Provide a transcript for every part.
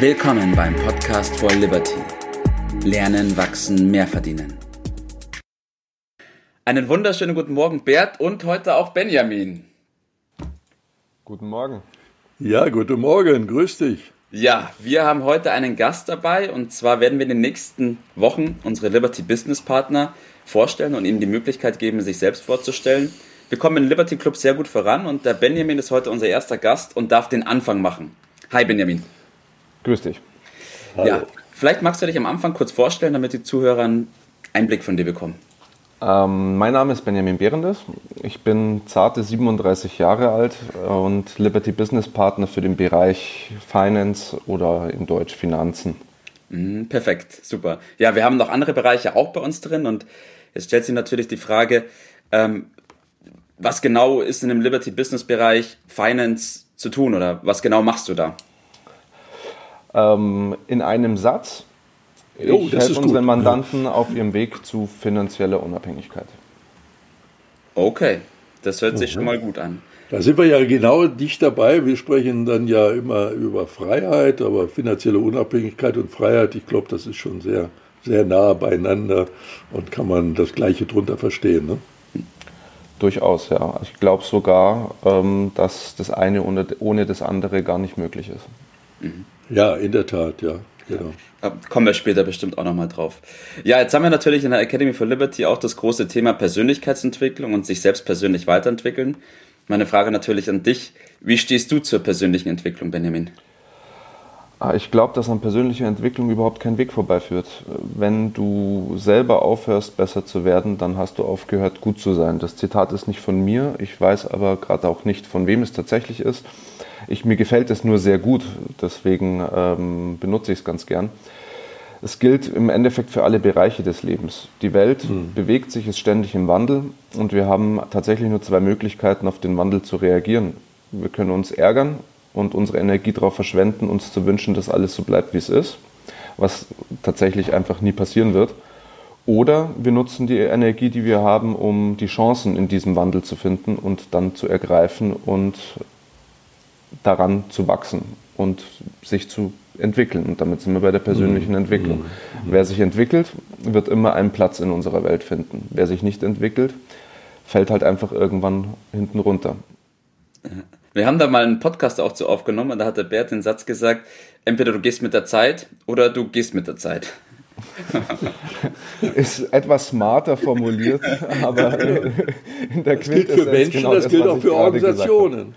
Willkommen beim Podcast for Liberty. Lernen, wachsen, mehr verdienen. Einen wunderschönen guten Morgen, Bert, und heute auch Benjamin. Guten Morgen. Ja, guten Morgen, grüß dich. Ja, wir haben heute einen Gast dabei und zwar werden wir in den nächsten Wochen unsere Liberty Business Partner vorstellen und ihnen die Möglichkeit geben, sich selbst vorzustellen. Wir kommen im Liberty Club sehr gut voran und der Benjamin ist heute unser erster Gast und darf den Anfang machen. Hi Benjamin. Grüß dich. Hallo. Ja, vielleicht magst du dich am Anfang kurz vorstellen, damit die Zuhörer einen Einblick von dir bekommen. Ähm, mein Name ist Benjamin Behrendes. Ich bin zarte 37 Jahre alt und Liberty Business Partner für den Bereich Finance oder in Deutsch Finanzen. Mhm, perfekt, super. Ja, wir haben noch andere Bereiche auch bei uns drin und jetzt stellt sich natürlich die Frage, ähm, was genau ist in dem Liberty Business Bereich Finance zu tun oder was genau machst du da? Ähm, in einem Satz. Ich oh, helfe unseren Mandanten ja. auf ihrem Weg zu finanzieller Unabhängigkeit. Okay, das hört sich mhm. schon mal gut an. Da sind wir ja genau dicht dabei. Wir sprechen dann ja immer über Freiheit, aber finanzielle Unabhängigkeit und Freiheit, ich glaube, das ist schon sehr, sehr nah beieinander und kann man das Gleiche drunter verstehen. Ne? Durchaus, ja. Ich glaube sogar, ähm, dass das eine ohne, ohne das andere gar nicht möglich ist. Mhm. Ja, in der Tat, ja. Genau. Da kommen wir später bestimmt auch nochmal drauf. Ja, jetzt haben wir natürlich in der Academy for Liberty auch das große Thema Persönlichkeitsentwicklung und sich selbst persönlich weiterentwickeln. Meine Frage natürlich an dich. Wie stehst du zur persönlichen Entwicklung, Benjamin? Ah, ich glaube, dass an persönlicher Entwicklung überhaupt kein Weg vorbeiführt. Wenn du selber aufhörst, besser zu werden, dann hast du aufgehört, gut zu sein. Das Zitat ist nicht von mir. Ich weiß aber gerade auch nicht, von wem es tatsächlich ist. Ich, mir gefällt es nur sehr gut, deswegen ähm, benutze ich es ganz gern. Es gilt im Endeffekt für alle Bereiche des Lebens. Die Welt mhm. bewegt sich, ist ständig im Wandel und wir haben tatsächlich nur zwei Möglichkeiten, auf den Wandel zu reagieren. Wir können uns ärgern und unsere Energie darauf verschwenden, uns zu wünschen, dass alles so bleibt, wie es ist, was tatsächlich einfach nie passieren wird. Oder wir nutzen die Energie, die wir haben, um die Chancen in diesem Wandel zu finden und dann zu ergreifen und daran zu wachsen und sich zu entwickeln. Und damit sind wir bei der persönlichen mhm. Entwicklung. Mhm. Wer sich entwickelt, wird immer einen Platz in unserer Welt finden. Wer sich nicht entwickelt, fällt halt einfach irgendwann hinten runter. Wir haben da mal einen Podcast auch zu aufgenommen und da hat der Bert den Satz gesagt, entweder du gehst mit der Zeit oder du gehst mit der Zeit. ist etwas smarter formuliert, aber in der Das gilt für Menschen, genau das, das gilt auch für Organisationen.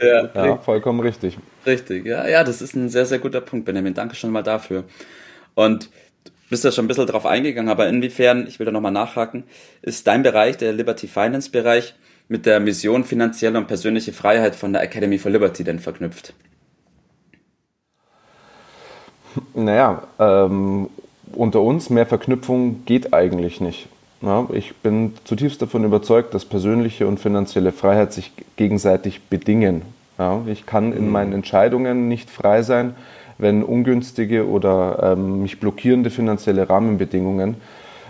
Ja, ja, vollkommen richtig. Richtig, ja, ja, das ist ein sehr, sehr guter Punkt, Benjamin. Danke schon mal dafür. Und du bist ja schon ein bisschen drauf eingegangen, aber inwiefern, ich will da nochmal nachhaken, ist dein Bereich, der Liberty Finance Bereich, mit der Mission finanzielle und persönliche Freiheit von der Academy for Liberty denn verknüpft? Naja, ähm, unter uns mehr Verknüpfung geht eigentlich nicht. Ja, ich bin zutiefst davon überzeugt, dass persönliche und finanzielle Freiheit sich gegenseitig bedingen. Ja, ich kann in mhm. meinen Entscheidungen nicht frei sein, wenn ungünstige oder ähm, mich blockierende finanzielle Rahmenbedingungen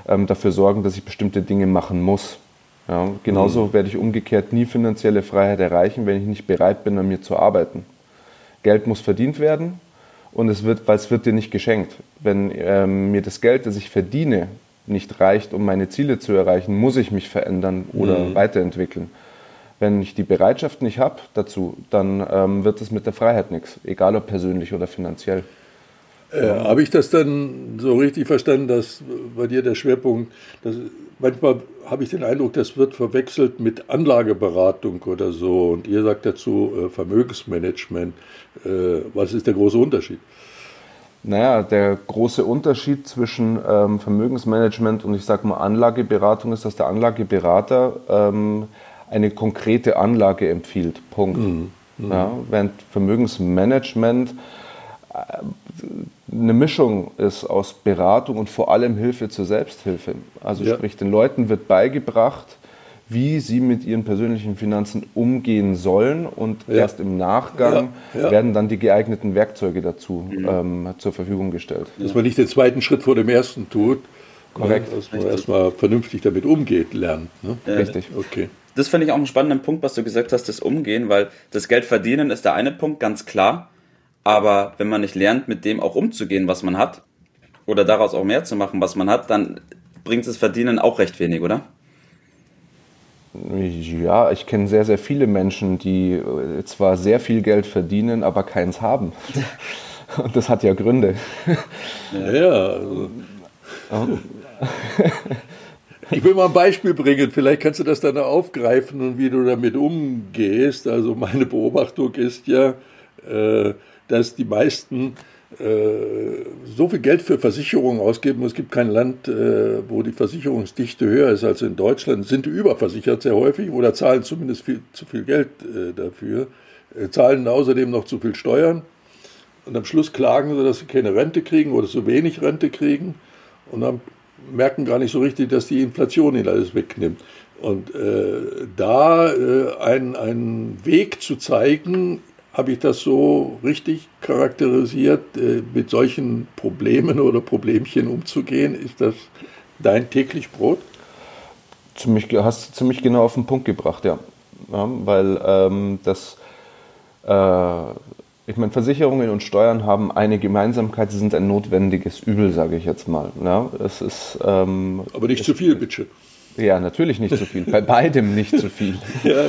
ähm, dafür sorgen, dass ich bestimmte Dinge machen muss. Ja, genauso mhm. werde ich umgekehrt nie finanzielle Freiheit erreichen, wenn ich nicht bereit bin, an mir zu arbeiten. Geld muss verdient werden und es wird, weil es wird dir nicht geschenkt. Wenn ähm, mir das Geld, das ich verdiene, nicht reicht, um meine Ziele zu erreichen, muss ich mich verändern oder mhm. weiterentwickeln. Wenn ich die Bereitschaft nicht habe dazu, dann ähm, wird es mit der Freiheit nichts, egal ob persönlich oder finanziell. Äh, Habe ich das dann so richtig verstanden, dass bei dir der Schwerpunkt, dass manchmal habe ich den Eindruck, das wird verwechselt mit Anlageberatung oder so und ihr sagt dazu äh, Vermögensmanagement. Äh, was ist der große Unterschied? Naja, der große Unterschied zwischen ähm, Vermögensmanagement und ich sage mal Anlageberatung ist, dass der Anlageberater ähm, eine konkrete Anlage empfiehlt. Punkt. Mhm. Mhm. Ja, während Vermögensmanagement äh, eine Mischung ist aus Beratung und vor allem Hilfe zur Selbsthilfe. Also ja. sprich, den Leuten wird beigebracht, wie sie mit ihren persönlichen Finanzen umgehen sollen und ja. erst im Nachgang ja. werden dann die geeigneten Werkzeuge dazu mhm. ähm, zur Verfügung gestellt. Dass man nicht den zweiten Schritt vor dem ersten tut, Korrekt. dass man erstmal vernünftig damit umgeht, lernt. Ne? Richtig. Okay. Das finde ich auch einen spannenden Punkt, was du gesagt hast, das Umgehen, weil das Geld verdienen ist der eine Punkt, ganz klar. Aber wenn man nicht lernt, mit dem auch umzugehen, was man hat, oder daraus auch mehr zu machen, was man hat, dann bringt es Verdienen auch recht wenig, oder? Ja, ich kenne sehr, sehr viele Menschen, die äh, zwar sehr viel Geld verdienen, aber keins haben. Und das hat ja Gründe. Ja, ja. Also. Ich will mal ein Beispiel bringen, vielleicht kannst du das dann aufgreifen und wie du damit umgehst. Also meine Beobachtung ist ja, äh, dass die meisten so viel Geld für Versicherungen ausgeben. Es gibt kein Land, äh, wo die Versicherungsdichte höher ist als in Deutschland. Sind überversichert sehr häufig oder zahlen zumindest viel, zu viel Geld dafür. Zahlen außerdem noch zu viel Steuern. Und am Schluss klagen sie, dass sie keine Rente kriegen oder zu wenig Rente kriegen. Und dann merken gar nicht so richtig, dass die Inflation ihnen alles wegnimmt. Und äh, da äh, einen Weg zu zeigen, habe ich das so richtig charakterisiert, äh, mit solchen Problemen oder Problemchen umzugehen? Ist das dein täglich Brot? Ziemlich, hast du ziemlich genau auf den Punkt gebracht, ja. ja weil ähm, das äh, ich meine, Versicherungen und Steuern haben eine Gemeinsamkeit, sie sind ein notwendiges Übel, sage ich jetzt mal. Ja, es ist, ähm, Aber nicht zu viel, bitte. Ja, natürlich nicht zu viel. Bei beidem nicht zu viel. ja.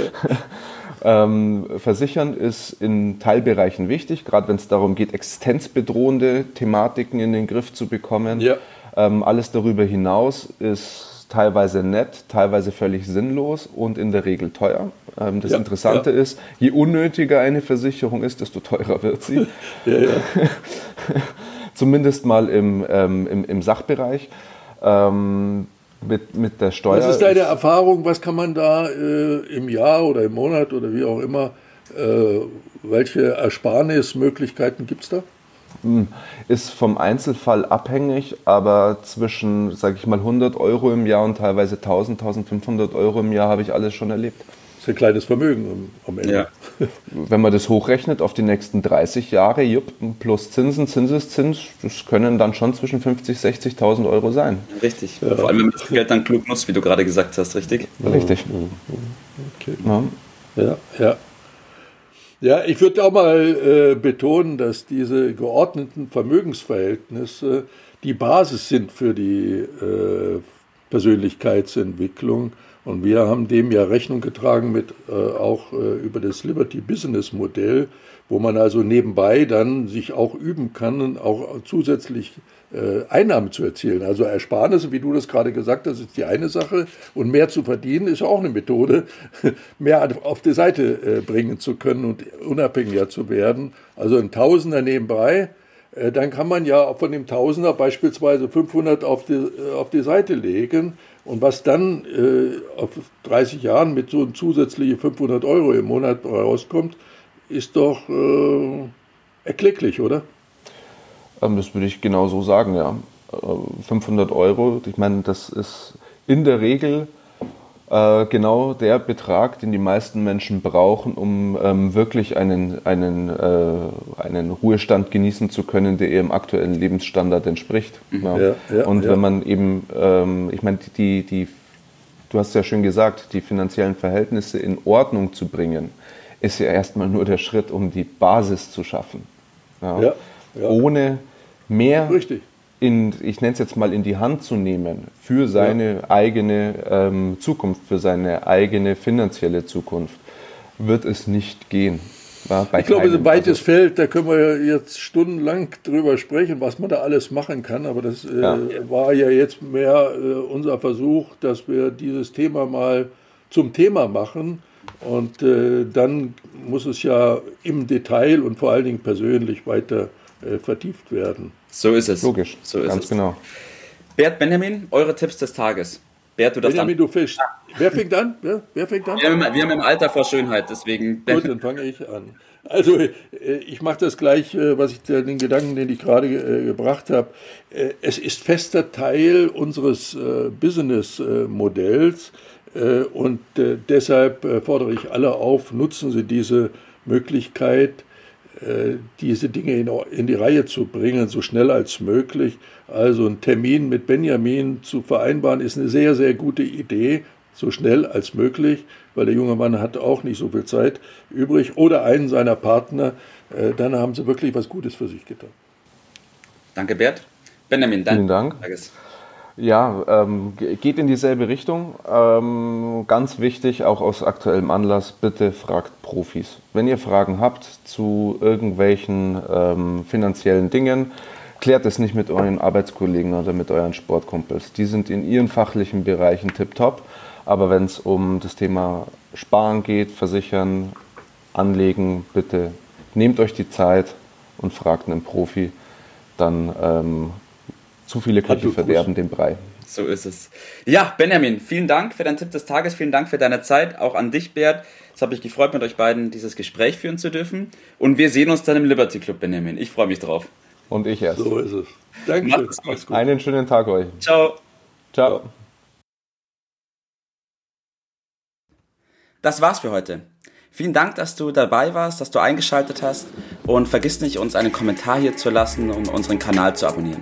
ähm, Versichern ist in Teilbereichen wichtig, gerade wenn es darum geht, existenzbedrohende Thematiken in den Griff zu bekommen. Ja. Ähm, alles darüber hinaus ist teilweise nett, teilweise völlig sinnlos und in der Regel teuer. Ähm, das ja, Interessante ja. ist, je unnötiger eine Versicherung ist, desto teurer wird sie. Zumindest mal im, ähm, im, im, Sachbereich. Ähm, mit, mit der Steuer. Was ist deine Erfahrung? Was kann man da äh, im Jahr oder im Monat oder wie auch immer, äh, welche Ersparnismöglichkeiten gibt es da? Hm, ist vom Einzelfall abhängig, aber zwischen, sage ich mal, 100 Euro im Jahr und teilweise 1000, 1500 Euro im Jahr habe ich alles schon erlebt. Ein kleines Vermögen am Ende. Ja. Wenn man das hochrechnet auf die nächsten 30 Jahre, jupp, plus Zinsen, Zinseszins, das können dann schon zwischen 50.000, 60.000 Euro sein. Richtig. Ja. Vor allem, wenn man das Geld dann klug nutzt, wie du gerade gesagt hast, richtig? Richtig. Okay. Ja. ja, ja. Ja, ich würde auch mal äh, betonen, dass diese geordneten Vermögensverhältnisse die Basis sind für die äh, Persönlichkeitsentwicklung. Und wir haben dem ja Rechnung getragen mit äh, auch äh, über das Liberty Business Modell, wo man also nebenbei dann sich auch üben kann auch zusätzlich äh, Einnahmen zu erzielen. Also Ersparnisse, wie du das gerade gesagt hast, ist die eine Sache. Und mehr zu verdienen ist auch eine Methode, mehr auf die Seite äh, bringen zu können und unabhängiger zu werden. Also ein Tausender nebenbei, dann kann man ja von dem Tausender beispielsweise 500 auf die, auf die Seite legen. Und was dann auf 30 Jahren mit so zusätzlichen 500 Euro im Monat rauskommt, ist doch erklecklich, oder? Ähm, das würde ich genau so sagen, ja. 500 äh, Euro, ich meine, das ist in der Regel äh, genau der Betrag, den die meisten Menschen brauchen, um ähm, wirklich einen, einen, äh, einen Ruhestand genießen zu können, der ihrem aktuellen Lebensstandard entspricht. Mhm. Ja. Ja, ja, Und wenn man eben, ähm, ich meine, die, die, du hast ja schön gesagt, die finanziellen Verhältnisse in Ordnung zu bringen, ist ja erstmal nur der Schritt, um die Basis zu schaffen. Ja. Ohne mehr Richtig. In, ich nenne es jetzt mal, in die Hand zu nehmen für seine ja. eigene ähm, Zukunft, für seine eigene finanzielle Zukunft, wird es nicht gehen. Ja, ich glaube, es ist ein weites also, Feld, da können wir jetzt stundenlang drüber sprechen, was man da alles machen kann, aber das äh, ja. war ja jetzt mehr äh, unser Versuch, dass wir dieses Thema mal zum Thema machen. Und äh, dann muss es ja im Detail und vor allen Dingen persönlich weiter äh, vertieft werden. So ist es. Logisch, so ist ganz es. genau. Bert Benjamin, eure Tipps des Tages. Bert, du das Benjamin, du fischst. Wer fängt an? Wer, wer fängt an? Wir haben, wir haben, im Alter vor Schönheit, deswegen. Gut, dann fange ich an. Also, äh, ich mache das gleich, äh, was ich den Gedanken, den ich gerade gebracht habe. Es ist fester Teil unseres Business-Modells und deshalb fordere ich alle auf, nutzen Sie diese Möglichkeit, äh, diese Dinge in, in, die Reihe zu bringen, so schnell als möglich. Also einen Termin mit Benjamin zu vereinbaren, ist eine sehr, sehr gute Idee, so schnell als möglich, weil der junge Mann hat auch nicht so viel Zeit übrig. Oder einen seiner Partner, äh, dann haben sie wirklich was Gutes für sich getan. Danke, Bert. Benjamin, dein Vielen Dank. Ja, ähm, geht in dieselbe Richtung. Ähm, ganz wichtig, auch aus aktuellem Anlass, bitte fragt Profis. Wenn ihr Fragen habt zu irgendwelchen ähm, finanziellen Dingen, klärt es nicht mit euren Arbeitskollegen oder mit euren Sportkumpels. Die sind in ihren fachlichen Bereichen tiptop. Aber wenn es um das Thema Sparen geht, Versichern, Anlegen, bitte nehmt euch die Zeit und fragt einen Profi. Dann ähm, zu viele Köche verderben den Brei. So ist es. Ja, Benjamin, vielen Dank für deinen Tipp des Tages, vielen Dank für deine Zeit, auch an dich, Bert. Es hat mich gefreut, mit euch beiden dieses Gespräch führen zu dürfen. Und wir sehen uns dann im Liberty Club, Benjamin. Ich freue mich drauf. Und ich erst. So ist es. Dankeschön. Macht's gut. Einen schönen Tag euch. Ciao. Ciao. Das war's für heute. Vielen Dank, dass du dabei warst, dass du eingeschaltet hast und vergiss nicht, uns einen Kommentar hier zu lassen und unseren Kanal zu abonnieren.